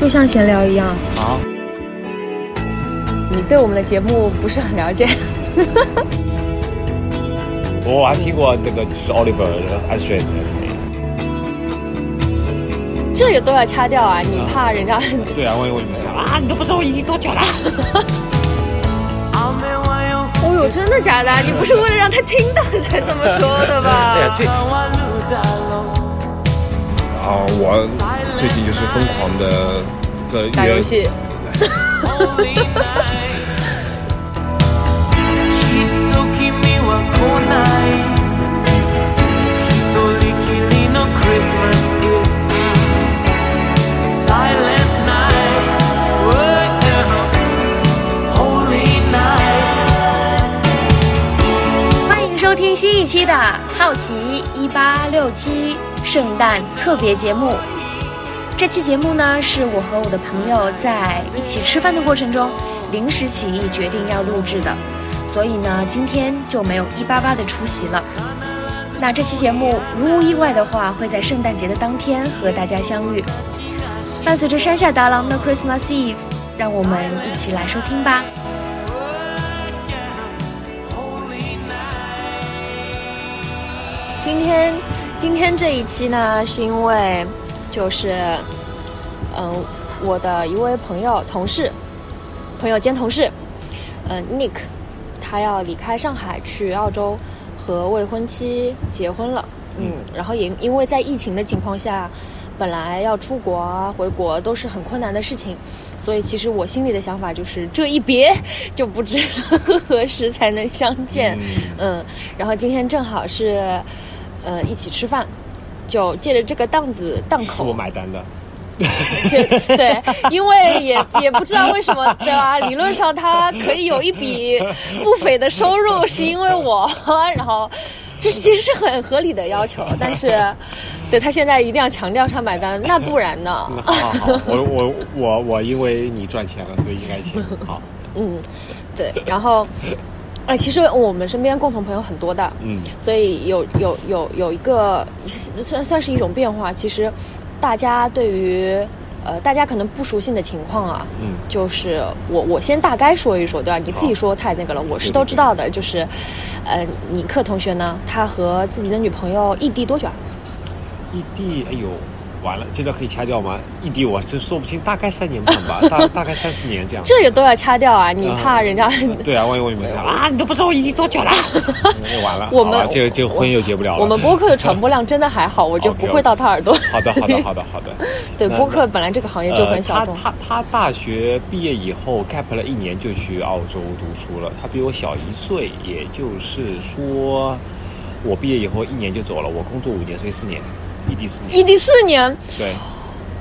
就像闲聊一样。好，你对我们的节目不是很了解。我还听过那个就是 Oliver Astrid 的这个都要掐掉啊！你怕人家？那 对啊，我我啊，你都不知道我已经多久了。哦呦，真的假的？你不是为了让他听到才这么说的吧？哎呀，这啊，我最近就是疯狂的的打游戏。欢迎收听新一期的《好奇一八六七》圣诞特别节目。这期节目呢，是我和我的朋友在一起吃饭的过程中临时起意决定要录制的，所以呢，今天就没有一八八的出席了。那这期节目如无意外的话，会在圣诞节的当天和大家相遇。伴随着山下达郎的 Christmas Eve，让我们一起来收听吧。今天，今天这一期呢，是因为就是，嗯，我的一位朋友、同事，朋友兼同事，嗯，Nick，他要离开上海去澳洲和未婚妻结婚了。嗯，然后也因为在疫情的情况下，本来要出国啊、回国都是很困难的事情，所以其实我心里的想法就是这一别就不知何时才能相见。嗯，然后今天正好是呃一起吃饭，就借着这个档子档口我，买单的。就对，因为也也不知道为什么，对吧？理论上他可以有一笔不菲的收入，是因为我，然后这是其实是很合理的要求，但是 对他现在一定要强调他买单，那不然呢？好，我我我我因为你赚钱了，所以应该请。好，嗯，对，然后。哎，其实我们身边共同朋友很多的，嗯，所以有有有有一个算算是一种变化。其实，大家对于呃大家可能不熟悉的情况啊，嗯就是我我先大概说一说，对吧？你自己说太那个了，我是都知道的。就是，呃，尼克同学呢，他和自己的女朋友异地多久啊？异地，哎呦，完了，这段可以掐掉吗？异地我真说不清，大概三年半吧，大大概三四年这样。这也都要掐掉啊！你怕人家？对啊，万一我你们看啊，你都不知道我已经多久了，那完了，我们好吧这这婚又结不了了。我们播客的传播量真的还好，我觉得 不会到他耳朵。好的，好的，好的，好的。对，那播客本来这个行业就很小众。呃他他他大学毕业以后 gap 了一年就去澳洲读书了。他比我小一岁，也就是说，我毕业以后一年就走了。我工作五年，所以四年，异地四年。异地四年，对，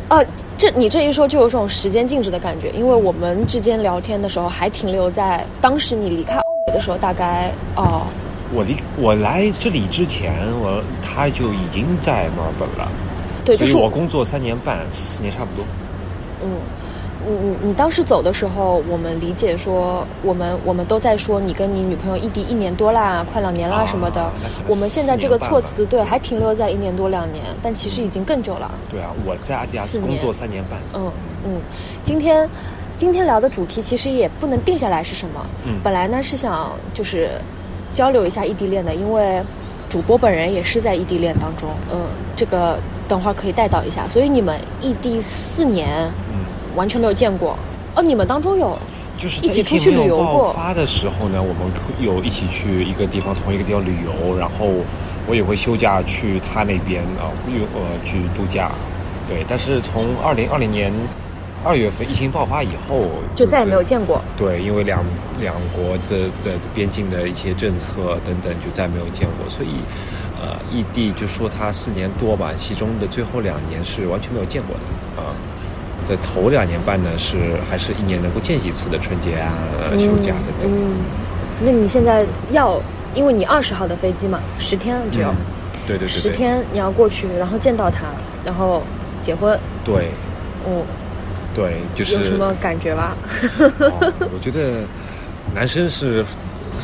呃，这你这一说就有这种时间静止的感觉，因为我们之间聊天的时候还停留在当时你离开欧美的时候，大概哦，我离我来这里之前，我他就已经在墨尔本了。对，就是我工作三年半，四年差不多。嗯，你你你当时走的时候，我们理解说，我们我们都在说你跟你女朋友异地一年多啦，快两年啦啊什么的。我们现在这个措辞对还停留在一年多两年，但其实已经更久了。对啊，我在阿迪达斯工作三年半。嗯嗯，今天今天聊的主题其实也不能定下来是什么。嗯本来呢是想就是交流一下异地恋的，因为主播本人也是在异地恋当中。嗯，这个等会儿可以带到一下。所以你们异地四年嗯，完全没有见过。哦，你们当中有就是一起出去旅游过发的时候呢，我们有一起去一个地方，同一个地方旅游，然后我也会休假去他那边啊，又呃去度假。对，但是从二零二零年二月份疫情爆发以后，就再也没有见过。对，因为两两国的的边境的一些政策等等，就再没有见过，所以，呃，异地就说他四年多吧，其中的最后两年是完全没有见过的啊。在头两年半呢，是还是一年能够见几次的春节啊、呃休假等等。嗯，那你现在要，因为你二十号的飞机嘛，十天只有嗯对对对十，天你要过去，然后见到他，然后结婚。对哦，对，就是有什么感觉吧？哦我觉得男生是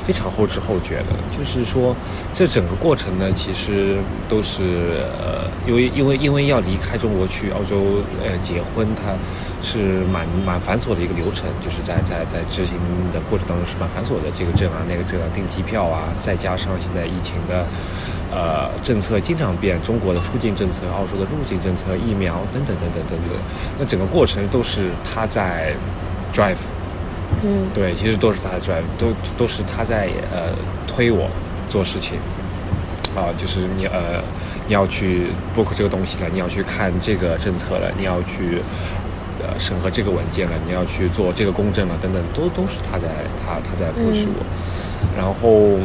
非常后知后觉的，就是说这整个过程呢，其实都是呃，因为因为因为要离开中国去澳洲呃结婚，它是蛮蛮繁琐的一个流程，就是在在在执行的过程当中是蛮繁琐的，这个证啊那个证啊，订机票啊，再加上现在疫情的呃政策经常变，中国的出境政策、澳洲的入境政策、疫苗等等等等等等，那整个过程都是他在 drive。嗯，对，其实都是他在都都是他在呃推我做事情，啊，就是你呃你要去 book 这个东西了，你要去看这个政策了，你要去呃审核这个文件了，你要去做这个公证了，等等，都都是他在他他在 push 我，然后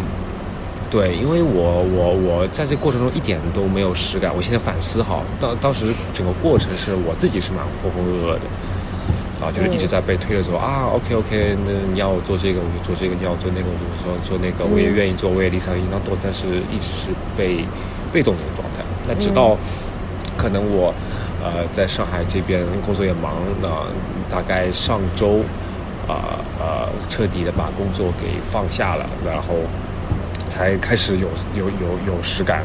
对，因为我我我在这过程中一点都没有实感，我现在反思哈，当当时整个过程是我自己是蛮浑浑噩噩的。啊，就是一直在被推着走啊，OK OK，那你要做这个我就做这个，你要做那个我就说做那个，我也愿意做，我也理想应当做，但是一直是被被动的一个状态。那直到可能我呃在上海这边工作也忙，那大概上周啊呃彻底的把工作给放下了，然后才开始有有有有实感。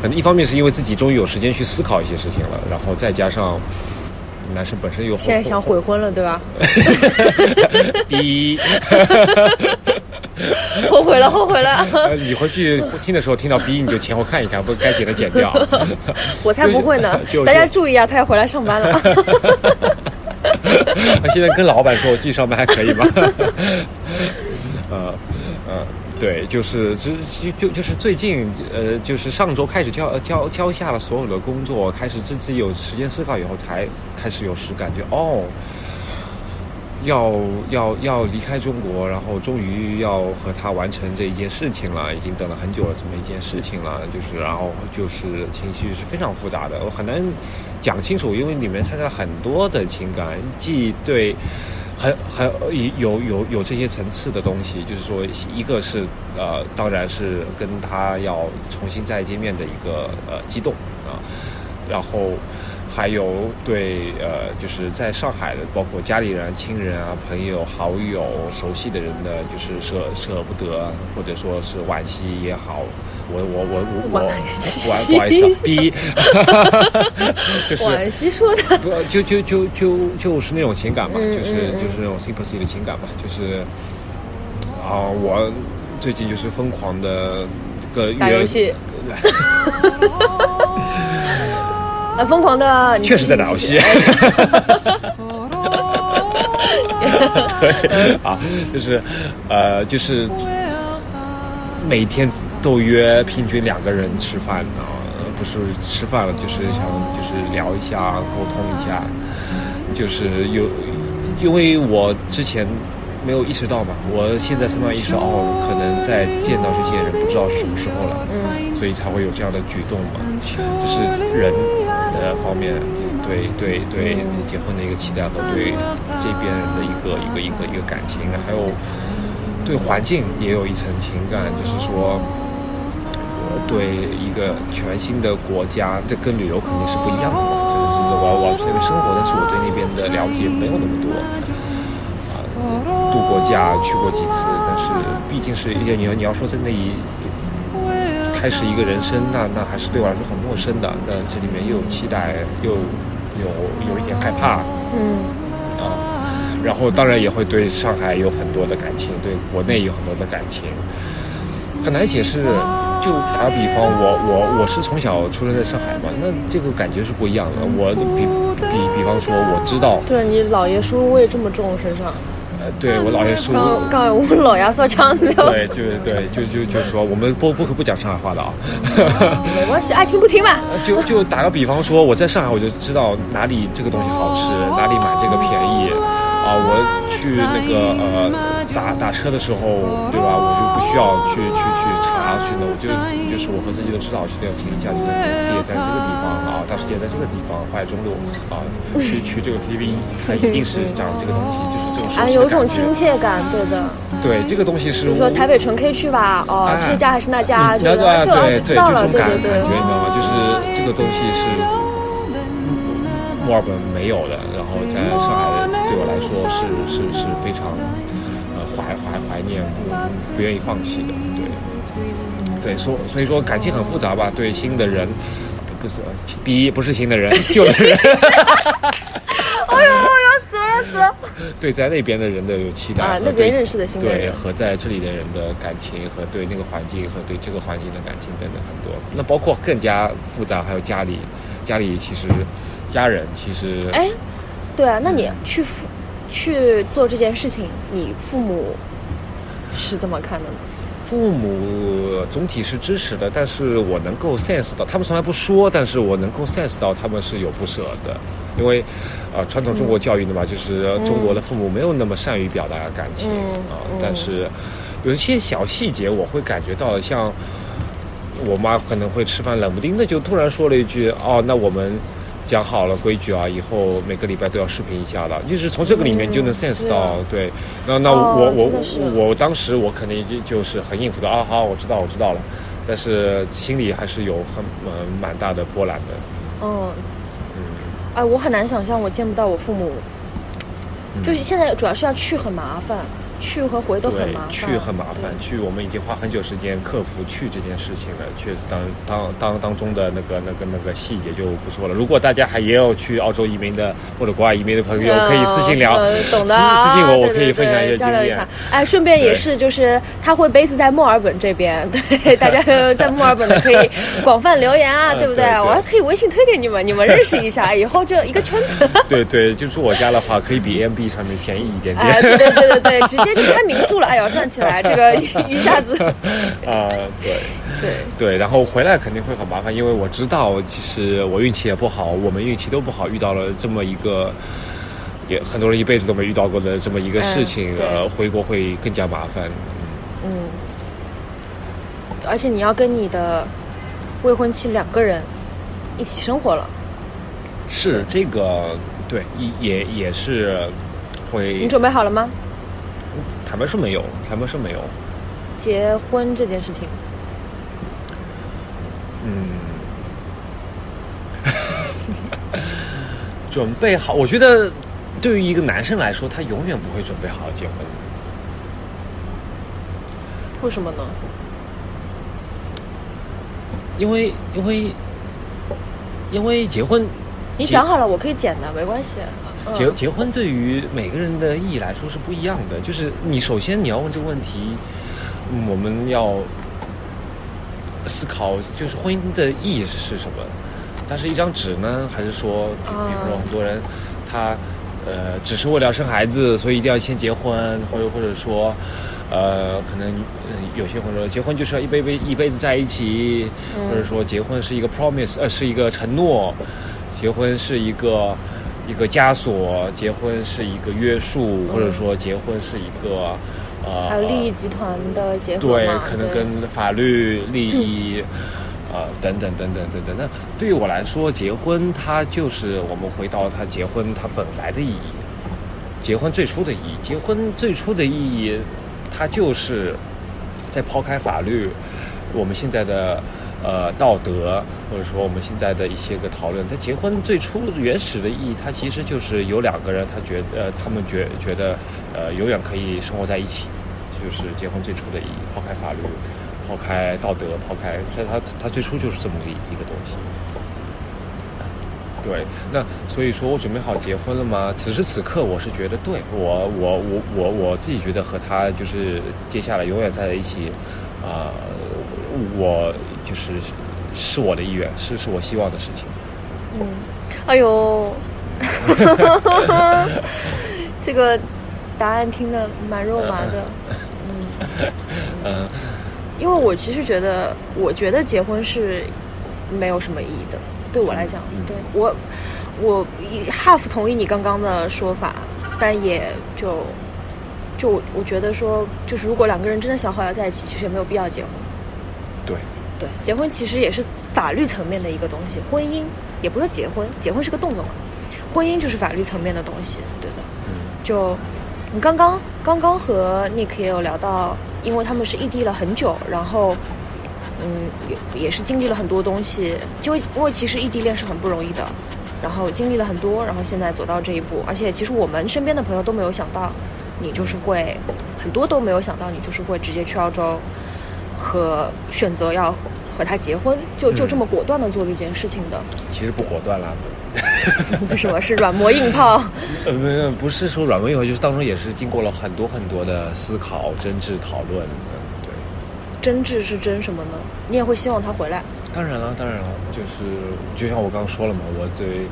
可能一方面是因为自己终于有时间去思考一些事情了，然后再加上。男生本身又现在想悔婚了，对吧？逼，后悔了，后悔了。你回去听的时候听到逼，你就前后看一看，不该剪的剪掉。我才不会呢！大家注意啊，他要回来上班了。现在跟老板说，我继续上班还可以吗？呃呃。对，就是就就就是最近，呃，就是上周开始交交交下了所有的工作，开始自己有时间思考以后，才开始有时感觉哦，要要要离开中国，然后终于要和他完成这一件事情了，已经等了很久了，这么一件事情了，就是然后就是情绪是非常复杂的，我很难讲清楚，因为里面掺杂很多的情感，既对。还还有有有这些层次的东西，就是说，一个是呃，当然是跟他要重新再见面的一个呃激动啊，然后还有对呃，就是在上海的，包括家里人、亲人啊、朋友、好友、熟悉的人的，就是舍舍不得，或者说是惋惜也好。我我我我我不好意思，逼，就是 惋惜说的，不就就就就就是那种情感嘛，就是就是那种 sympathy 的情感嘛，就是啊，我最近就是疯狂的个打游戏，啊，疯狂的，确实在打游戏，对啊，就是呃，就是每天。都约平均两个人吃饭啊，不是吃饭了，就是想就是聊一下，沟通一下，就是有，因为我之前没有意识到嘛，我现在才慢慢意识到，哦，可能在见到这些人不知道是什么时候了，嗯，所以才会有这样的举动嘛，就是人的方面，对对对结婚的一个期待和对这边的一个一个一个一个感情，还有对环境也有一层情感，就是说。对一个全新的国家，这跟旅游肯定是不一样的嘛。就是我要我要去那边生活，但是我对那边的了解没有那么多。啊，度过假去过几次，但是毕竟是一个你要你要说在那一开始一个人生，那那还是对我来说很陌生的。那这里面又有期待，又有有一点害怕。嗯。啊，然后当然也会对上海有很多的感情，对国内有很多的感情，很难解释。就打个比方，我我我是从小出生在上海嘛，那这个感觉是不一样的。我比比比方说，我知道，对你姥爷叔味这么重身上，呃，对我姥爷说，刚刚我们老牙说腔调，对对对，就就就是说，我们不不可不讲上海话的啊，没关系，爱听不听吧。就就打个比方说，我在上海，我就知道哪里这个东西好吃，哪里买这个便宜啊。我去那个呃打打车的时候，对吧？我就不需要去去去。去呢，我就就是我和司机都知道去那停一下，就是地铁在这个地方啊，大世界在这个地方，淮海中路啊，去去这个 KTV，它一定是讲这个东西，就是这种啊，有种亲切感，对的。对，这个东西是。就说台北纯 K 去吧，哦，这家还是那家，对对对，就这种感感觉，你知道吗？就是这个东西是墨尔本没有的，然后在上海对我来说是是是非常。呃怀怀怀念，不不愿意放弃的，对，对，所所以说感情很复杂吧，对新的人，不是第一不是新的人，旧的人。哎呦，要死了要死了！对，在那边的人的有期待啊，和那边对认识的新的对人，和在这里的人的感情和对那个环境和对这个环境的感情等等很多。那包括更加复杂，还有家里，家里其实家人其实哎，对啊，那你去父去做这件事情，你父母是怎么看的呢？父母总体是支持的，但是我能够 sense 到，他们从来不说，但是我能够 sense 到他们是有不舍的，因为，呃，传统中国教育的嘛，就是中国的父母没有那么善于表达感情嗯啊、嗯但是有一些小细节我会感觉到，像我妈可能会吃饭冷不丁的就突然说了一句，哦，那我们。讲好了规矩啊，以后每个礼拜都要视频一下的，就是从这个里面就能 sense 到，对。那那哦我我我当时我肯定就就是很应付的啊，好，我知道我知道了，但是心里还是有很呃蛮大的波澜的。嗯，嗯，哎，我很难想象我见不到我父母，嗯。就是现在主要是要去很麻烦，去和回都很麻，烦，去很麻烦，去我们已经花很久时间克服去这件事情了，去当当当当中的那个那个那个细节就不说了。如果大家还也有去澳洲移民的或者国外移民的朋友，可以私信聊，呃懂的私啊，私信我，我可以分享一些对经验。哎，顺便也是，就是他会 base 在墨尔本这边，对 大家在墨尔本的可以广泛留言啊，嗯 对不对？对对我还可以微信推给你们，你们认识一下，以后这一个圈子。对对，就是我家的话，可以比 M B 上面便宜一点点。哎，对对对对对，直接去开民宿了。哎呦，站起来，这个 一下子，啊、对。对，对，然后回来肯定会很麻烦，因为我知道，其实我运气也不好，我们运气都不好，遇到了这么一个，也很多人一辈子都没遇到过的这么一个事情，嗯呃，回国会更加麻烦。嗯，而且你要跟你的未婚妻两个人一起生活了，是这个，对，也也也是会你，准备好了吗？坦白说没有，坦白说没有，结婚这件事情，嗯，准备好，我觉得对于一个男生来说，他永远不会准备好结婚。为什么呢？因为因为因为结婚，你讲好了，我可以剪的，没关系。嗯结结婚对于每个人的意义来说是不一样的。就是你首先你要问这个问题，嗯我们要思考，就是婚姻的意义是什么？它是一张纸呢，还是说，比比如说很多人他呃只是为了生孩子，所以一定要先结婚，或者或者说。呃，可能呃有些朋友说结婚就是要一辈辈一辈子在一起，嗯或者说结婚是一个 promise，呃，是一个承诺，结婚是一个一个枷锁，结婚是一个约束，或者说结婚是一个呃，还有利益集团的结合对，可能跟法律利益。呃，等等等等等等。那对于我来说，结婚它就是我们回到它结婚它本来的意义，结婚最初的意义。结婚最初的意义，它就是在抛开法律，我们现在的呃道德，或者说我们现在的一些个讨论，它结婚最初原始的意义，它其实就是有两个人，他觉呃他们觉觉得呃永远可以生活在一起，这就是结婚最初的意义。抛开法律，抛开道德，抛开它它它最初就是这么一一个东西。对，那所以说我准备好结婚了吗？此时此刻，我是觉得对我我我我我自己觉得和他就是接下来永远在一起，啊、我就是是我的意愿，是是我希望的事情。嗯，哎呦，这个答案听得蛮肉麻的。嗯，嗯因为我其实觉得，我觉得结婚是没有什么意义的，对我来讲，嗯对我，我一 half 同意你刚刚的说法，但也就就我觉得说，就是如果两个人真的想好要在一起，其实也没有必要结婚。对，结婚其实也是法律层面的一个东西，婚姻也不是结婚，结婚是个动作嘛，婚姻就是法律层面的东西，对的。嗯就你刚刚刚刚和 Nick 也有聊到，因为他们是异地了很久，然后嗯也也是经历了很多东西，就因为其实异地恋是很不容易的，然后经历了很多，然后现在走到这一步，而且其实我们身边的朋友都没有想到，你就是会很多都没有想到，你就是会直接去澳洲和选择要和他结婚，就就这么果断的做这件事情的。其实不果断啦，为什么是软磨硬泡？呃，没有，不是说软磨硬泡，就是当中也是经过了很多很多的思考、争执、讨论。嗯，对。争执是争什么呢？你也会希望他回来？当然了，当然了，就是就像我刚刚说了嘛，我对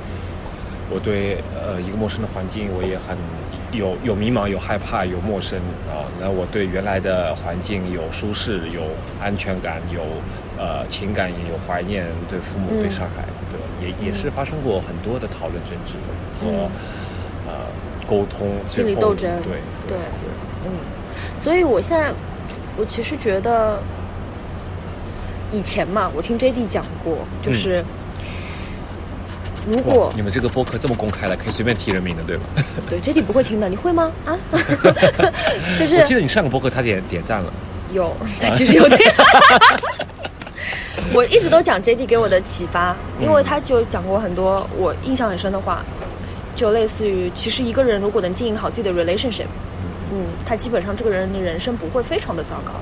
我对呃一个陌生的环境，我也很有有迷茫、有害怕、有陌生啊。那我对原来的环境有舒适、有安全感、有呃情感、有怀念，对父母、对上海，对吧？也也是发生过很多的讨论、争执和呃沟通、心理斗争，对对对，嗯。所以我现在我其实觉得。以前嘛，我听 J D 讲过，就是如果你们这个播客这么公开了，可以随便提人名的，对吧？对，J D 不会听的，你会吗？啊？就是我记得你上个播客他点点赞了，有，他其实有点。我一直都讲 J D 给我的启发，因为他就讲过很多我印象很深的话，就类似于，其实一个人如果能经营好自己的 relationship，嗯，他基本上这个人的人生不会非常的糟糕。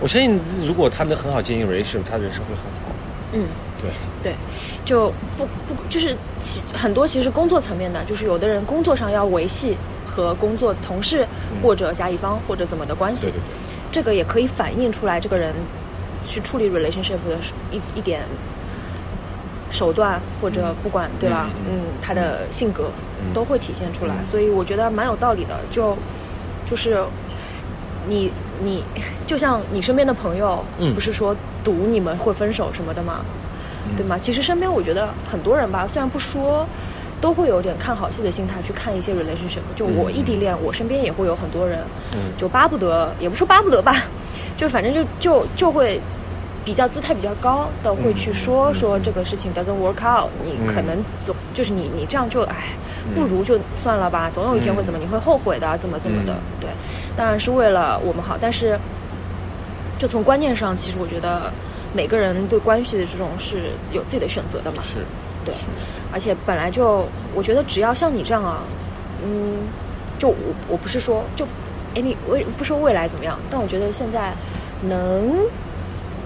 我相信，如果他能很好经营 relationship，他人生会很好。嗯，对对，就不不就是其很多其实工作层面的，就是有的人工作上要维系和工作同事或者甲乙方或者怎么的关系，这个也可以反映出来这个人去处理 relationship 的一一点手段或者不管对吧？嗯，他的性格都会体现出来，所以我觉得蛮有道理的。就就是你。你 就像你身边的朋友，不是说赌你们会分手什么的吗？对吗？其实身边我觉得很多人吧，虽然不说，都会有点看好戏的心态去看一些 relationship。就我异地恋，我身边也会有很多人，就巴不得，也不说巴不得吧，就反正就就就会。比较姿态比较高的会去说说这个事情 doesn't work out，你可能总就是你你这样就哎，不如就算了吧，总有一天会怎么你会后悔的，怎么怎么的，对，当然是为了我们好，但是就从观念上，其实我觉得每个人对关系的这种是有自己的选择的嘛，是，对，而且本来就我觉得只要像你这样啊，嗯，就我我不是说就哎你未不说未来怎么样，但我觉得现在能。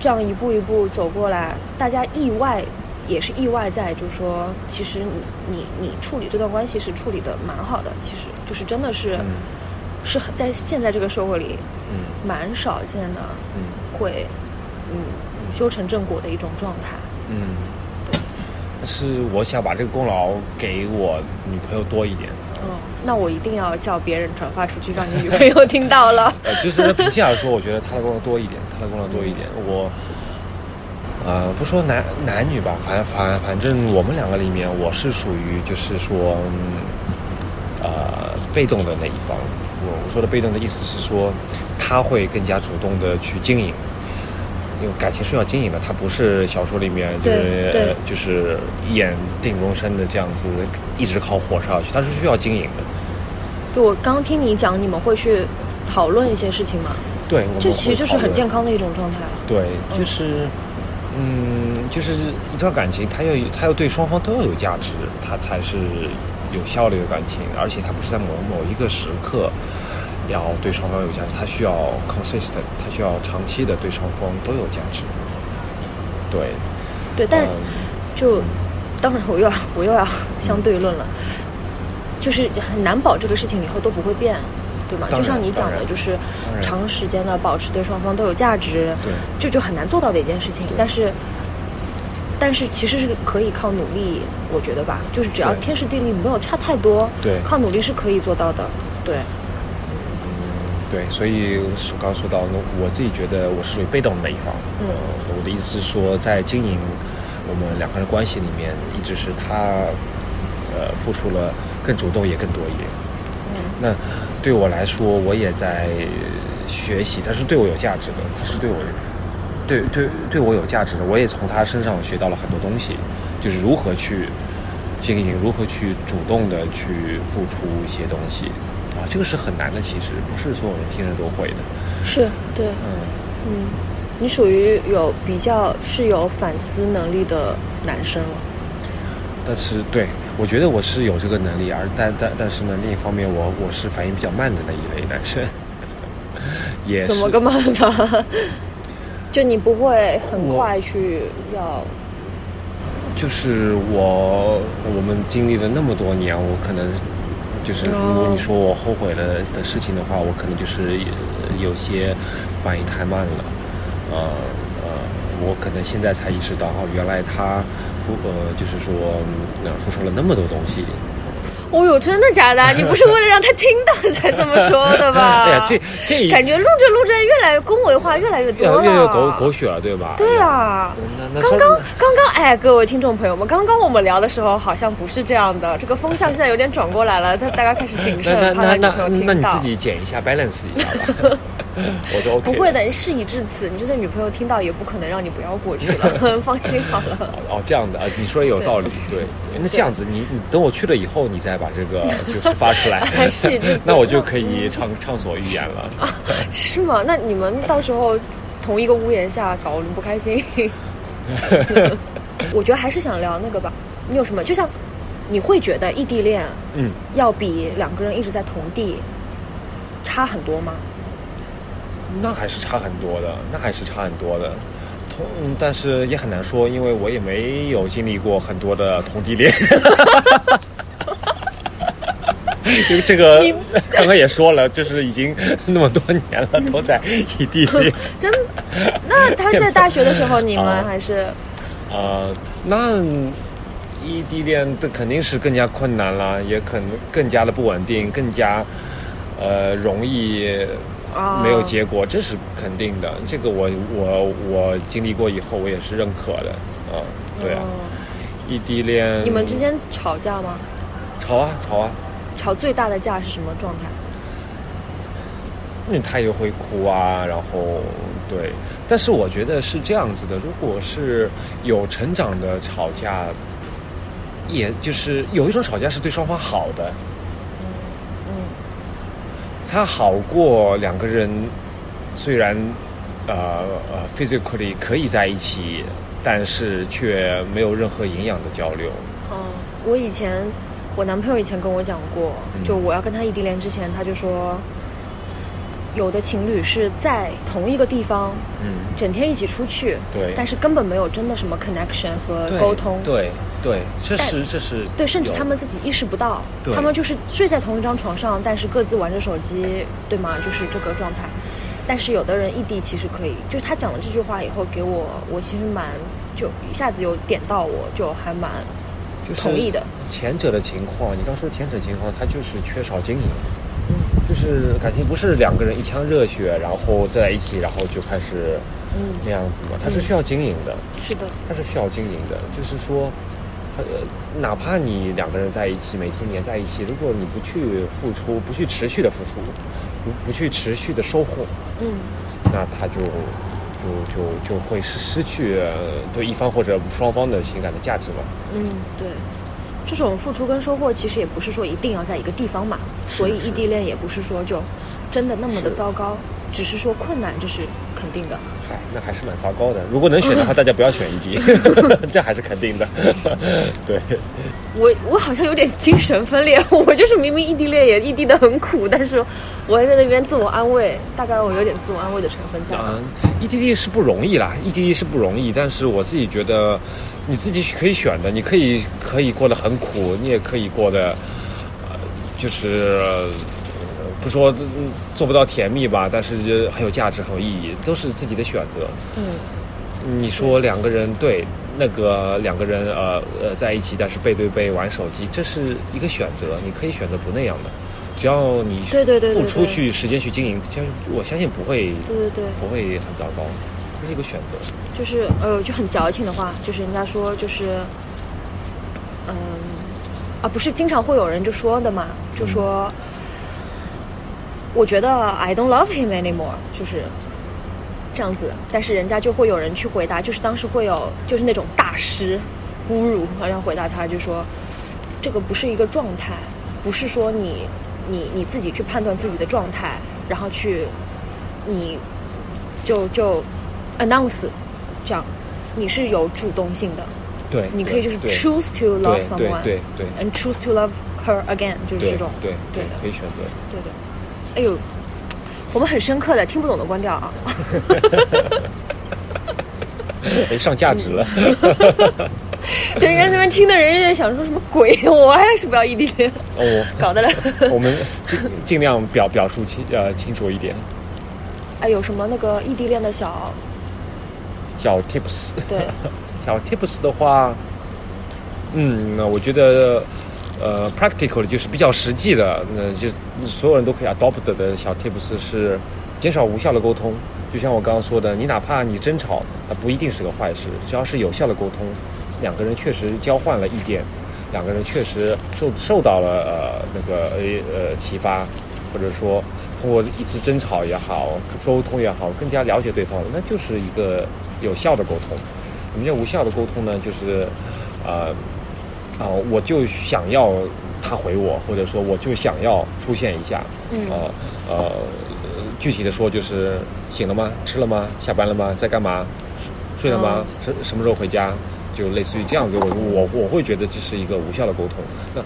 这样一步一步走过来，大家意外也是意外，在就是说，其实你你你处理这段关系是处理的蛮好的，其实就是真的是是很在现在这个社会里，嗯，蛮少见的，嗯，会嗯修成正果的一种状态，嗯，对。但是我想把这个功劳给我女朋友多一点。嗯，那我一定要叫别人转发出去，让你女朋友听到了。呃，就是平心而说，我觉得她的功劳多一点，她的功劳多一点。我，呃，不说男男女吧，反反反正我们两个里面，我是属于就是说，呃，被动的那一方。我我说的被动的意思是说，他会更加主动的去经营。因为感情是要经营的，它不是小说里面就是就是一眼定终身的这样子，一直靠火烧下去，它是需要经营的。就我刚听你讲，你们会去讨论一些事情吗？对，这其实就是很健康的一种状态。对，就是嗯，就是一段感情，它要它要对双方都要有价值，它才是有效率的感情，而且它不是在某某一个时刻。要对双方有价值，它需要 consistent，它需要长期的对双方都有价值。对，对，但就当然我又要我又要相对论了，就是很难保这个事情以后都不会变，对吗？就像你讲的，就是长时间的保持对双方都有价值，对，这就很难做到的一件事情。但是，但是其实是可以靠努力，我觉得吧，就是只要天时地利没有差太多，对，靠努力是可以做到的，对。对，所以刚刚说到，我自己觉得我是属于被动的那一方。嗯，我的意思是说，在经营我们两个人关系里面，一直是他呃付出了更主动也更多一点。嗯，那对我来说，我也在学习，他是对我有价值的，他是对我对对对我有价值的，我也从他身上学到了很多东西，就是如何去经营，如何去主动的去付出一些东西。啊，这个是很难的，其实不是所有人听着都会的。是，对，嗯嗯，你属于有比较是有反思能力的男生了。但是，对我觉得我是有这个能力，而但但但是呢，另一方面我我是反应比较慢的那一类男生，也怎么个慢法？就你不会很快去要，就是我我们经历了那么多年，我可能就是如果你说我后悔了的事情的话，我可能就是有些反应太慢了，呃呃，我可能现在才意识到，哦，原来他付呃就是说呃付出了那么多东西。哦哟，真的假的？你不是为了让他听到 才这么说的吧？哎呀，这这感觉录着录着越来越恭维话越来越多了，越来越狗狗血了，对吧？对啊，刚刚刚刚哎，各位听众朋友们，刚刚我们聊的时候好像不是这样的，这个风向现在有点转过来了，他大家开始谨慎，那那那女朋友听到那你自。己剪一下 balance 一下吧，我就 OK。不会的，事已至此，你就算女朋友听到，也不可能让你不要过去了，放心好了。哦，这样的啊，你说的有道理，对。对那这样子，你你等我去了以后，你再把这个就是发出来 那我就可以畅畅所欲言了。是吗？那你们到时候同一个屋檐下搞，你不开心？我觉得还是想聊那个吧。你有什么？就像你会觉得异地恋嗯，要比两个人一直在同地差很多吗？那还是差很多的，那还是差很多的。同，嗯但是也很难说，因为我也没有经历过很多的同地恋。这个这个 刚刚也说了，就是已经那么多年了，都在异地恋。真？那他在大学的时候，你们啊还是呃，那异地恋的肯定是更加困难了，也可能更加的不稳定，更加呃容易啊没有结果，这是肯定的。这个我我我经历过以后，我也是认可的。啊、对啊，哦异地恋，你们之间吵架吗？吵啊吵啊，吵最大的架是什么状态？那他也会哭啊，然后对，但是我觉得是这样子的，如果是有成长的吵架，也就是有一种吵架是对双方好的，嗯它好过两个人虽然呃呃 physically 可以在一起，但是却没有任何营养的交流。嗯，我以前我男朋友以前跟我讲过，嗯就我要跟他异地恋之前，他就说，有的情侣是在同一个地方，嗯，整天一起出去，对但是根本没有真的什么 connection 和沟通，对对，这但是这是对，甚至他们自己意识不到，对他们就是睡在同一张床上，但是各自玩着手机，对吗？就是这个状态。但是有的人异地其实可以，就是他讲了这句话以后，给我我其实蛮就一下子有点到我，就还蛮就同意的。前者的情况，你刚说前者情况，他就是缺少经营，嗯就是感情不是两个人一腔热血，然后在一起，然后就开始嗯，那样子嘛，它是需要经营的，是的，它是需要经营的，就是说。呃，哪怕你两个人在一起，每天黏在一起，如果你不去付出，不去持续的付出，不不去持续的收获，嗯那他就就就就会失失去呃对一方或者双方的情感的价值嘛。嗯，对。这种付出跟收获其实也不是说一定要在一个地方嘛，所以异地恋也不是说就真的那么的糟糕，只是说困难，这是肯定的。嗨，那还是蛮糟糕的。如果能选的话，大家不要选异地，这还是肯定的。对，我我好像有点精神分裂，我就是明明异地恋也异地的很苦，但是我还在那边自我安慰，大概我有点自我安慰的成分在。嗯，异地恋是不容易啦，异地恋是不容易，但是我自己觉得，你自己可以选的，你可以可以过得很苦，你也可以过得，呃，就是。呃不说嗯做不到甜蜜吧，但是就很有价值、很有意义，都是自己的选择。嗯你说两个人对那个两个人呃呃在一起，但是背对背玩手机，这是一个选择，你可以选择不那样的，只要你对对对对付出去时间去经营，相我相信不会对对对，不会很糟糕，这是一个选择。就是呃，就很矫情的话，就是人家说就是，嗯，啊，不是经常会有人就说的嘛，就说，我觉得 I don't love him anymore，就是这样子，但是人家就会有人去回答，就是当时会有就是那种大师侮辱，好像回答他就说，这个不是一个状态，不是说你你你自己去判断自己的状态，然后去你就就 announce 这样，你是有主动性的，对你可以就是 choose to love someone 对对 and choose to love her again，就是这种。对对的可以选择。对的。哎呦，我们很深刻的，听不懂的关掉啊。哎，上价值了。对，人家那边听的人就在想说什么鬼，我还是不要异地恋，哦，搞得了。我们尽尽量表表述清呃清楚一点，哎，有什么那个异地恋的小小 tips。对，小 tips 的话，嗯，那我觉得，呃，practical 就是比较实际的，那就所有人都可以 adopt 的小 tips 是减少无效的沟通。就像我刚刚说的，你哪怕你争吵，它不一定是个坏事，只要是有效的沟通，两个人确实交换了意见，两个人确实受受到了呃那个呃呃启发，或者说通过一次争吵也好，沟通也好，更加了解对方，那就是一个有效的沟通。什么叫无效的沟通呢？就是，呃，啊、我就想要他回我，或者说我就想要出现一下，嗯呃呃，具体的说就是醒了吗？吃了吗？下班了吗？在干嘛？睡了吗？什、什么时候回家？就类似于这样子，我我我会觉得这是一个无效的沟通。那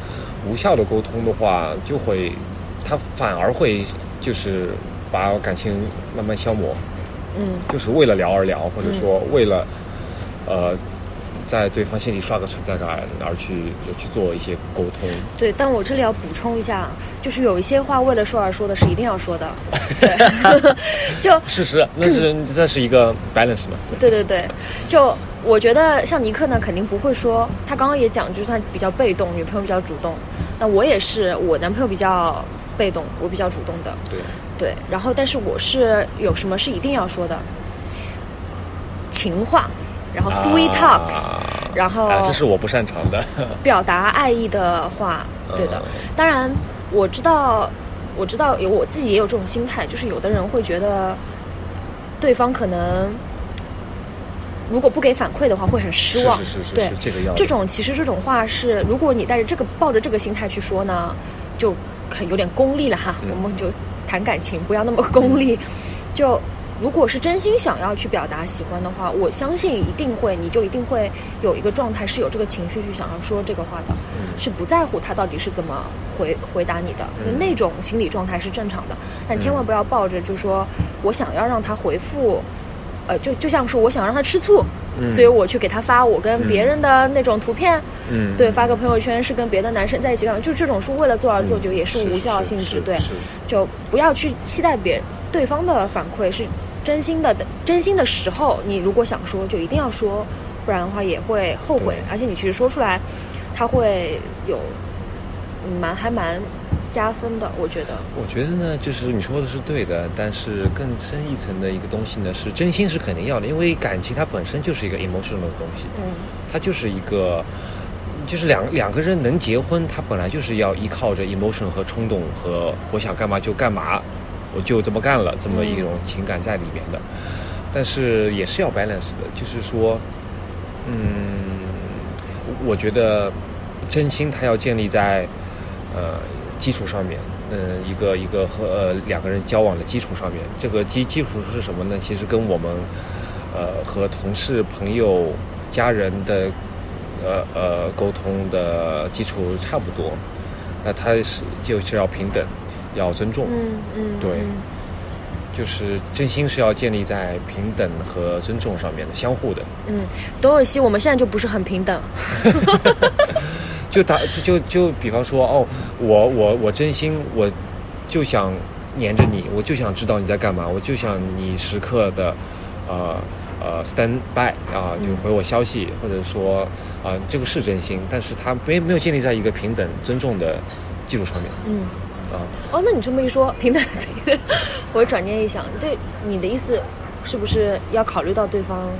无效的沟通的话，就会他反而会就是把感情慢慢消磨。嗯就是为了聊而聊，或者说为了、呃在对方心里刷个存在感而去去做一些沟通。对，但我这里要补充一下，就是有一些话为了说而说的是一定要说的，对，就事实，那是那是一个 balance 嘛？对对对，就我觉得像尼克呢，肯定不会说，他刚刚也讲，就是他比较被动，女朋友比较主动。那我也是，我男朋友比较被动，我比较主动的。对，对，然后但是我是有什么是一定要说的，情话，然后 sweet talks，、啊然后啊，这是我不擅长的。表达爱意的话，对的嗯。当然，我知道，我知道有我自己也有这种心态，就是有的人会觉得对方可能如果不给反馈的话，会很失望。是是是是对是这个要的这种其实这种话是，如果你带着这个抱着这个心态去说呢，就很有点功利了哈。嗯我们就谈感情，不要那么功利。就如果是真心想要去表达喜欢的话，我相信一定会，你就一定会有一个状态，是有这个情绪去想要说这个话的，是不在乎他到底是怎么回回答你的，所以那种心理状态是正常的。但千万不要抱着就说我想要让他回复，呃，就就像说我想让他吃醋，所以我去给他发我跟别人的那种图片，嗯，对，发个朋友圈是跟别的男生在一起干嘛，就这种是为了做而做，嗯就也是无效性质，对。就不要去期待别对方的反馈是真心的，真心的时候，你如果想说，就一定要说，不然的话也会后悔。而且你其实说出来，他会有嗯蛮还蛮加分的，我觉得。我觉得呢，就是你说的是对的，但是更深一层的一个东西呢，是真心是肯定要的，因为感情它本身就是一个 emotional 的东西，嗯它就是一个，就是两两个人能结婚，它本来就是要依靠着 emotion 和冲动和我想干嘛就干嘛，我就这么干了这么一种情感在里面的，但是也是要 balance 的，就是说，嗯，我觉得真心它要建立在呃基础上面，嗯、一个一个和呃两个人交往的基础上面。这个基基础是什么呢？其实跟我们呃和同事、朋友、家人的呃呃沟通的基础差不多。那他是就是要平等，要尊重，嗯嗯，对嗯就是真心是要建立在平等和尊重上面的，相互的。嗯，董永熙，我们现在就不是很平等。就打就就就比方说哦，我我我真心我就想黏着你，我就想知道你在干嘛，我就想你时刻的呃呃 stand by 啊、就回我消息，或者说啊、这个是真心，但是他没没有建立在一个平等尊重的基础上面嗯。啊。哦，那你这么一说，平 等平等，我转念一想，这你的意思是不是要考虑到对方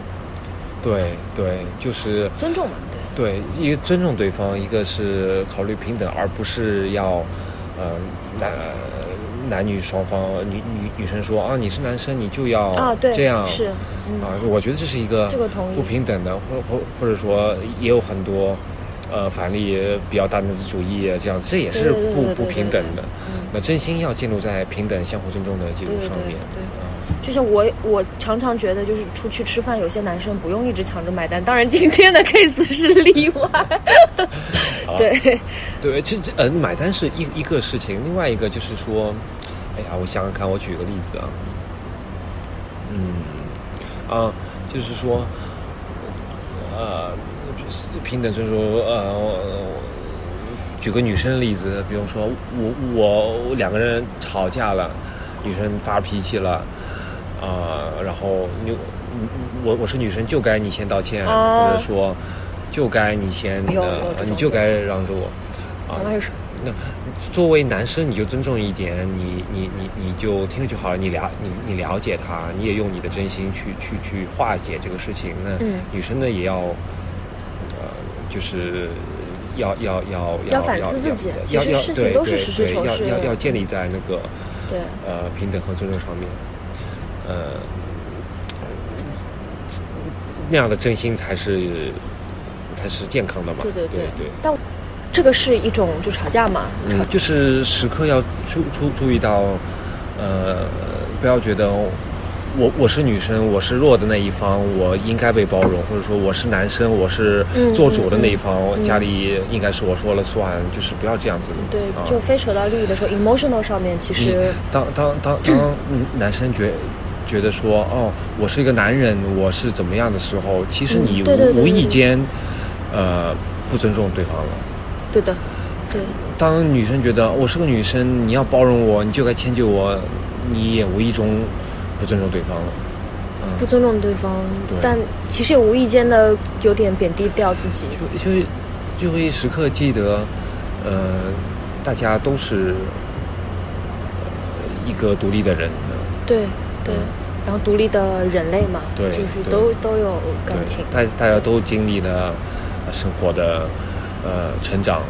对对，就是尊重嘛？对，一个尊重对方，一个是考虑平等，而不是要，呃，男男女双方，女女女生说啊，你是男生，你就要啊，对，这样是，嗯，啊，我觉得这是一个这个不平等的，或或或者说也有很多。呃，反例比较大男子主义啊这样子，这也是不不平等的嗯。那真心要建立在平等、相互尊重的基础对对对上面。就像我，我常常觉得，就是出去吃饭，有些男生不用一直抢着买单。当然，今天的 case 是例外。对，对，这这嗯，买单是一一个事情，另外一个就是说，哎呀，我想想看，我举个例子啊，嗯，啊，就是说，呃，平等尊重，呃，举个女生的例子，比如说我我两个人吵架了，女生发脾气了。啊，然后你我我是女生，就该你先道歉，或者说就该你先的，你就该让着我。啊，那作为男生，你就尊重一点，你你你你就听着就好了。你了你你了解他，你也用你的真心去去去化解这个事情。那女生呢，也要呃，就是要要要要反思自己。其实事情都是实事求是，要要建立在那个对呃平等和尊重上面。呃，那样的真心才是才是健康的嘛？对对对对。但这个是一种就吵架嘛？嗯，就是时刻要注注注意到，呃，不要觉得我我是女生，我是弱的那一方，我应该被包容，或者说我是男生，我是做主的那一方，家里应该是我说了算，就是不要这样子。对，就非扯到利益的时候，emotional 上面其实当当当当男生觉。觉得说哦，我是一个男人，我是怎么样的时候，其实你无无意间，呃，不尊重对方了。对的，对。当女生觉得我是个女生，你要包容我，你就该迁就我，你也无意中不尊重对方了。不尊重对方，但其实也无意间的有点贬低掉自己。就就就会时刻记得，呃，大家都是一个独立的人。对。对，然后独立的人类嘛，对，就是都都有感情。大大家都经历了生活的呃成长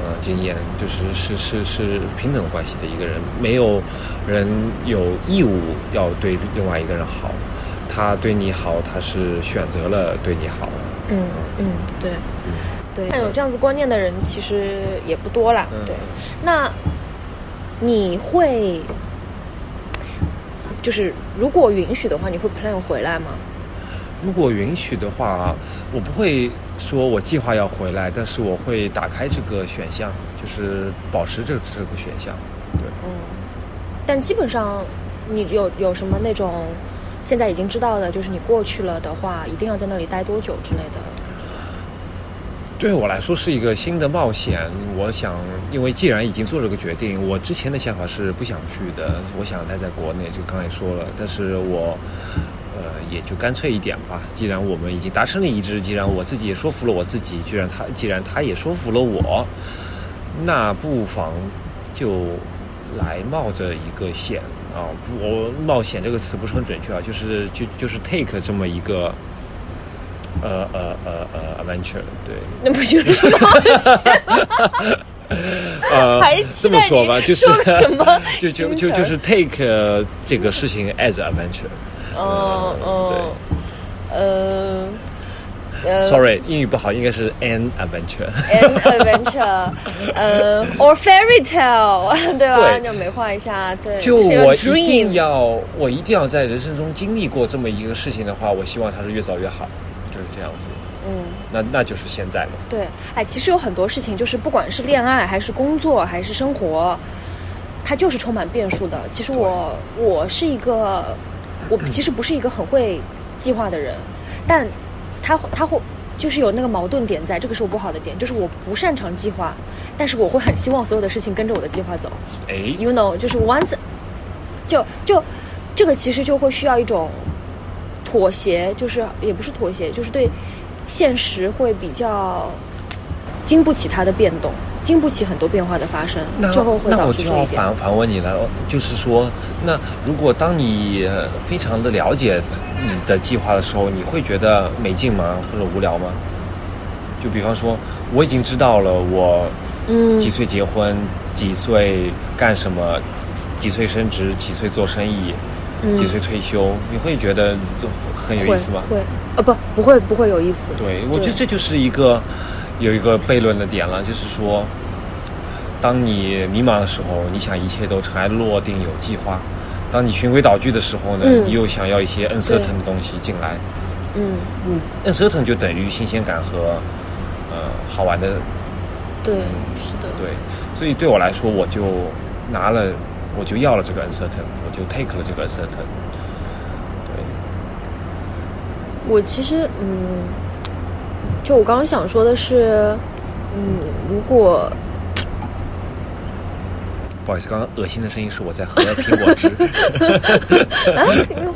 呃经验，就是是是是平等关系的一个人，没有人有义务要对另外一个人好。他对你好，他是选择了对你好。嗯嗯，对，对。但有这样子观念的人其实也不多啦。对，那你会？就是如果允许的话，你会 plan 回来吗？如果允许的话，我不会说我计划要回来，但是我会打开这个选项，就是保持这这个选项。对。嗯。但基本上，你有有什么那种现在已经知道的，就是你过去了的话，一定要在那里待多久之类的？对我来说是一个新的冒险。我想，因为既然已经做了个决定，我之前的想法是不想去的。我想待在国内，就刚才说了。但是我，呃，也就干脆一点吧。既然我们已经达成了一致，既然我自己也说服了我自己，居然他，既然他也说服了我，那不妨就来冒着一个险啊！我冒险这个词不是很准确啊，就是就就是 take 这么一个。呃呃呃呃，adventure，对，那不就是冒险吗？呃，这么说吧，就是什么？就就就就是 take 这个事情 as adventure。哦哦，呃，sorry，英语不好，应该是 an adventure。an adventure，呃，or fairy tale，对吧？就美化一下，对。就我一定要，我一定要在人生中经历过这么一个事情的话，我希望它是越早越好。就是这样子，嗯，那那就是现在嘛。对，哎，其实有很多事情，就是不管是恋爱还是工作还是生活，它就是充满变数的。其实我我是一个，我其实不是一个很会计划的人，但他他会就是有那个矛盾点在，这个是我不好的点，就是我不擅长计划，但是我会很希望所有的事情跟着我的计划走。哎，you know，就是 once，就就这个其实就会需要一种。妥协就是也不是妥协，就是对现实会比较经不起它的变动，经不起很多变化的发生，最后会导致这一点。那我就要反反问你了，就是说，那如果当你非常的了解你的计划的时候，你会觉得没劲吗？或者无聊吗？就比方说，我已经知道了我嗯几岁结婚，几岁干什么，几岁升职，几岁做生意。几岁退休？你会觉得很有意思吗？会，呃，不，不会，不会有意思。对，我觉得这就是一个有一个悖论的点了，就是说，当你迷茫的时候，你想一切都尘埃落定，有计划；当你循规蹈矩的时候呢，嗯你又想要一些 uncertain 的东西进来。嗯，嗯，uncertain 就等于新鲜感和呃好玩的，对，是的，对。所以对我来说，我就拿了，我就要了这个 uncertain，我就 take 了这个 uncertain。对，我其实嗯，就我刚刚想说的是，嗯，如果不好意思，刚刚恶心的声音是我在喝苹果汁。啊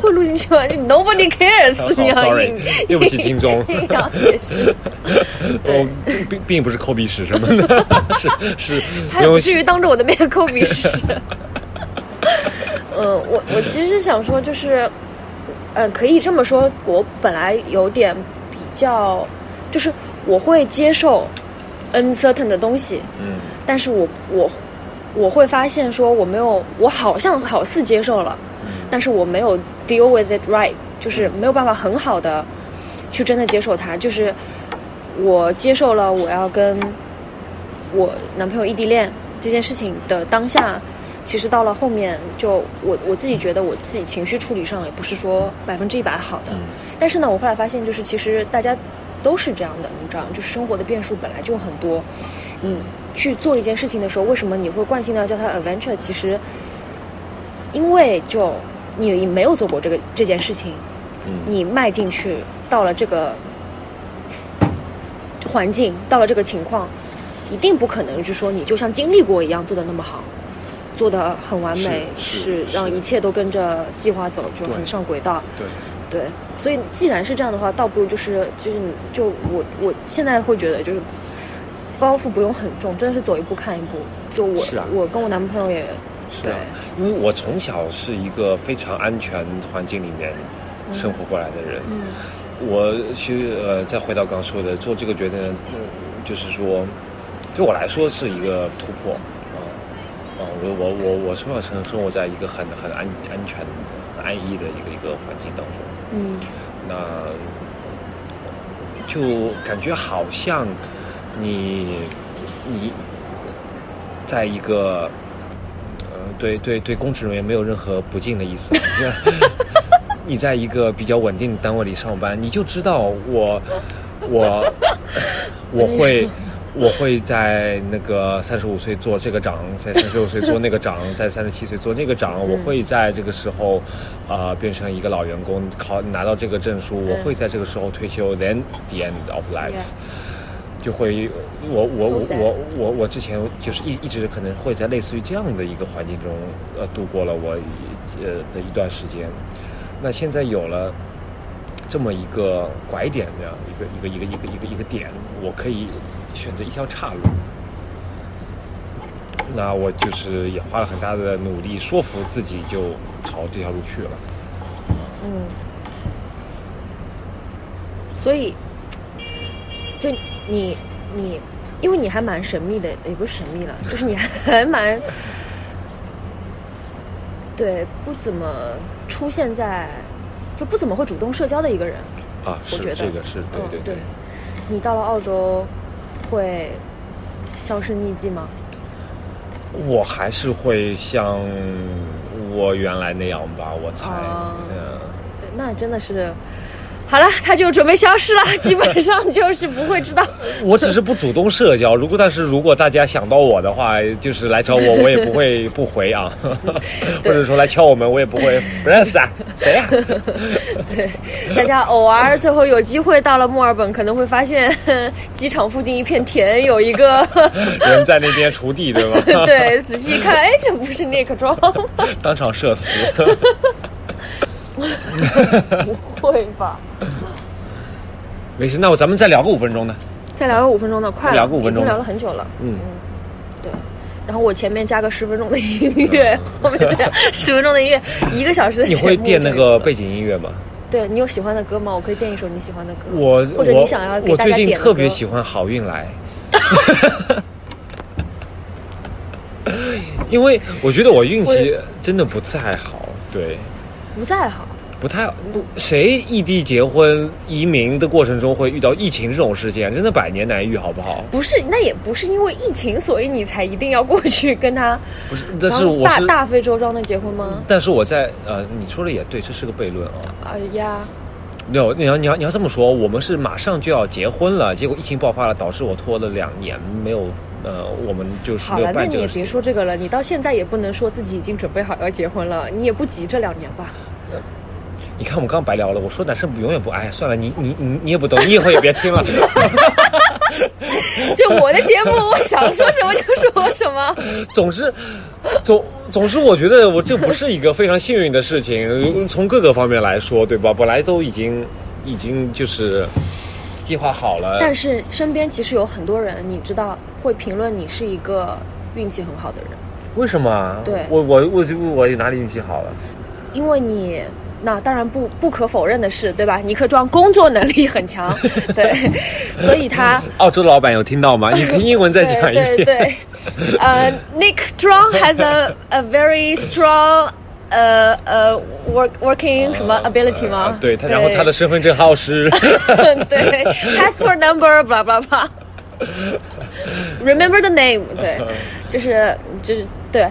会录进去吗？Nobody cares，好你要，sorry，硬对不起听众硬 要解释，并并不是抠鼻屎什么的，是是还不至于当着我的面抠鼻屎。嗯，我我其实是想说，就是，呃，可以这么说，我本来有点比较，就是我会接受 uncertain 的东西，嗯但是我我我会发现说我没有，我好像好似接受了，但是我没有 deal with it right，就是没有办法很好的去真的接受它。就是我接受了我要跟我男朋友异地恋这件事情的当下，其实到了后面就我我自己觉得我自己情绪处理上也不是说百分之一百好的，嗯。但是呢，我后来发现就是其实大家都是这样的，你知道，就是生活的变数本来就很多，你去做一件事情的时候，为什么你会惯性的要叫它 adventure？其实因为就你没有做过这个这件事情，嗯。你迈进去到了这个环境，到了这个情况，一定不可能是说你就像经历过一样做的那么好，做的很完美，是是让一切都跟着计划走，就很上轨道。对。对，所以既然是这样的话，倒不如就是就是你就我我现在会觉得就是包袱不用很重，真的是走一步看一步。就我、我跟我男朋友也是啊，因为我从小是一个非常安全环境里面生活过来的人。嗯我去呃，再回到刚说的，做这个决定，呃就是说，对我来说是一个突破啊啊！我我我我从小生生活在一个很很安安全、很安逸的一个一个环境当中，嗯那就感觉好像你你在一个呃，对对对，公职人员没有任何不敬的意思。你在一个比较稳定的单位里上班，你就知道我我 我会。我会在那个三十五岁做这个长，在三十六岁做那个长，在三十七岁做那个长。我会在这个时候，啊、变成一个老员工，考拿到这个证书。我会在这个时候退休，then the end of life，、就会我我我我我我之前就是一一直可能会在类似于这样的一个环境中，呃，度过了我呃的一段时间。那现在有了这么一个拐点的一个一个一个一个一个一个点，我可以选择一条岔路。那我就是也花了很大的努力说服自己，就朝这条路去了。嗯，所以就你你，因为你还蛮神秘的，也不是神秘了，就是你还蛮对不怎么出现在，就不怎么会主动社交的一个人。啊，是我觉得这个是对嗯对对。你到了澳洲会销声匿迹吗？我还是会像我原来那样吧，我猜。哦嗯，对，那真的是。好了，他就准备消失了，基本上就是不会知道。我只是不主动社交。如果但是如果大家想到我的话，就是来找我，我也不会不回啊。或者说来敲我门，我也不会不认识啊，谁呀、对，大家偶尔最后有机会到了墨尔本，可能会发现机场附近一片田，有一个人在那边锄地，对吗？对，仔细一看，哎，这不是 Nick 装？当场社死。不会吧？没事，那我咱们再聊个五分钟的。再聊个五分钟的，快了，聊个五分钟已经聊了很久了。嗯，对，然后我前面加个十分钟的音乐，后面再加十分钟的音乐，一个小时的 你会垫那个个背景音乐吗？对你有喜欢的歌吗？我可以垫一首你喜欢的歌。我或者我你想要给我最近特别喜欢《好运来》，因为我觉得我运气真的不太好。对，不在好，不太不谁异地结婚移民的过程中会遇到疫情这种事件，真的百年难遇，好不好？不是，那也不是因为疫情，所以你才一定要过去跟他不是，但是我是，大大费周章的结婚吗？但是我在呃，你说的也对，这是个悖论啊。哎呀，没有，你要你要你要这么说，我们是马上就要结婚了，结果疫情爆发了，导致我拖了两年没有呃，我们就是好了，那你也别。说这个了，你到现在也不能说自己已经准备好要结婚了，你也不急这两年吧？你看我们刚刚白聊了，我说男生不永远不哎，算了，你你你你也不懂，你以后也别听了。就我的节目，我想说什么就说什么。总是，总总是，我觉得我这不是一个非常幸运的事情，从各个方面来说，对吧？本来都已经已经就是计划好了，但是身边其实有很多人，你知道会评论你是一个运气很好的人，为什么啊？对我我我就我哪里运气好了？因为你。那当然不不可否认的是，对吧？尼克庄工作能力很强，对，所以他澳洲老板有听到吗？你可以英文再讲一遍。对对对，呃、n i c k Strong has a a very strong 呃呃 work working 什么 ability 吗？呃对他，然后他的身份证号是对 passport number blah blah blah。Remember the name，对，就是就是对，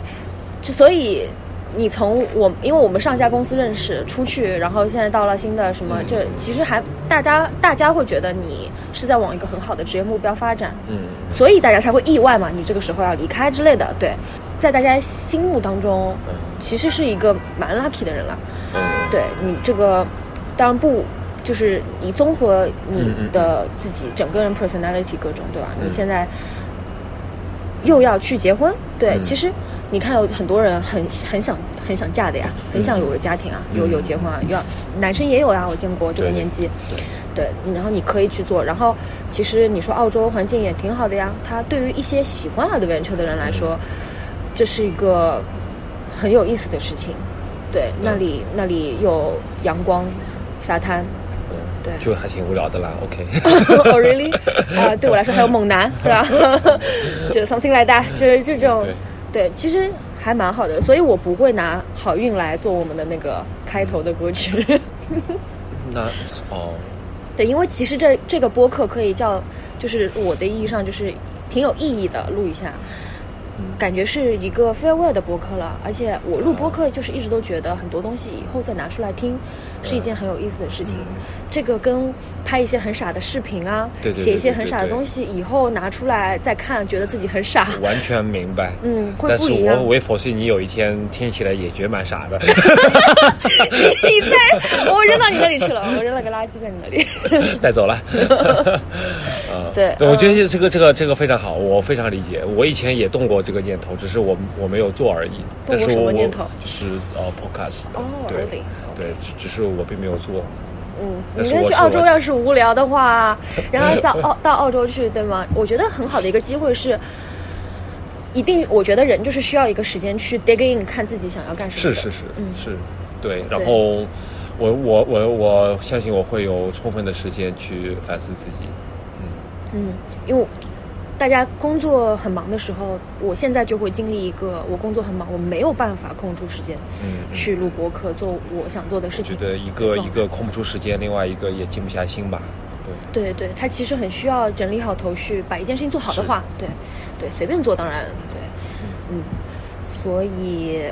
之所以你从我，因为我们上家公司认识，出去，然后现在到了新的什么，这其实还大家大家会觉得你是在往一个很好的职业目标发展，嗯，所以大家才会意外嘛，你这个时候要离开之类的，对，在大家心目当中，其实是一个蛮 lucky 的人了，嗯。对你这个当然不。就是你综合你的自己整个人 personality 各种，对吧？你现在又要去结婚，对，嗯。其实你看有很多人很很想很想嫁的呀，很想有个家庭啊，有有结婚啊，要男生也有啊，我见过这个年纪，对对，然后你可以去做。然后其实你说澳洲环境也挺好的呀，它对于一些喜欢 adventure 的人来说，这是一个很有意思的事情。对，那里那里有阳光、沙滩。对就还挺无聊的啦。OK，oh really？啊、对我来说还有猛男，对吧？就 something like that，就是这种对，其实还蛮好的。所以我不会拿好运来做我们的那个开头的歌曲。那哦，对，因为其实这这个播客可以叫，就是我的意义上就是挺有意义的，录一下，感觉是一个 farewell 的播客了。而且我录播客就是一直都觉得很多东西以后再拿出来听，是一件很有意思的事情。这个跟拍一些很傻的视频啊，对对对写一些很傻的东西，以后拿出来再看，觉得自己很傻。完全明白。嗯，会但是不一样我。我也否信你有一天听起来也觉得蛮傻的。你在，我扔到你那里去了，我扔了个垃圾在你那里。带走了。呃对对，我觉嗯得这个这个这个非常好，我非常理解。我以前也动过这个念头，只是我我没有做而已。但是我念头我就是呃 podcast，哦对对，只只是我并没有做。嗯，你跟去澳洲要是无聊的话，然后到澳到澳洲去，对吗？我觉得很好的一个机会是，一定我觉得人就是需要一个时间去 dig in，看自己想要干什么。是是是、嗯是，对。然后我我我我相信我会有充分的时间去反思自己。嗯嗯，因为大家工作很忙的时候，我现在就会经历一个，我工作很忙，我没有办法空出时间嗯，嗯去录播客，做我想做的事情。觉得一个一个空不出时间，另外一个也静不下心吧。对。对对，他其实很需要整理好头绪，把一件事情做好的话，对对，随便做当然对，嗯，所以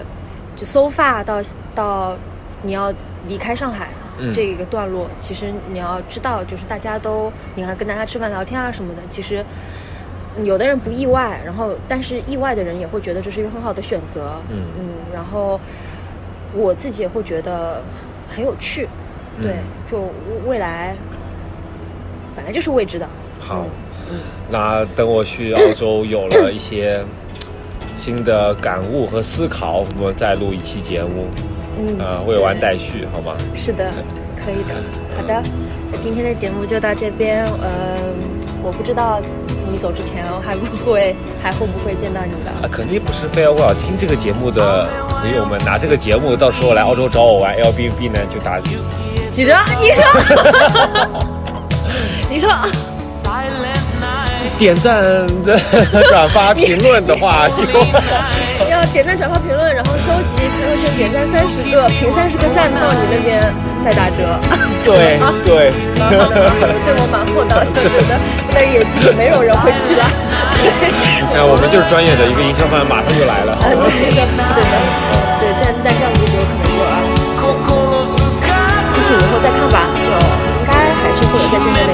就 so far 到到你要离开上海。嗯这个段落，其实你要知道，就是大家都，你看跟大家吃饭聊天啊什么的，其实有的人不意外，然后但是意外的人也会觉得这是一个很好的选择，嗯嗯，然后我自己也会觉得很有趣，对，嗯就未来本来就是未知的。好，嗯那等我去澳洲有了一些新的感悟和思考，我们再录一期节目，嗯，呃，未完待续，好吗？是的，可以的。好的，那今天的节目就到这边。嗯，我不知道你走之前还不会还会不会见到你的。啊，肯定不是非要为了听这个节目的朋友们拿这个节目到时候来澳洲找我玩 Airbnb 呢，就打几折，你说，你说，点赞、转发、评论的话，就要点赞、转发、评论，然后收集朋友圈点赞三十个，评三十个赞到你那边再打折。对对，对我蛮厚道的，觉的那也基本没有人会去了。对，我们就是专业的一个营销方案，马上就来了。对的对的，对，但但这样子就可能过啊。毕竟以后再看吧，就应该还是会有再见面的。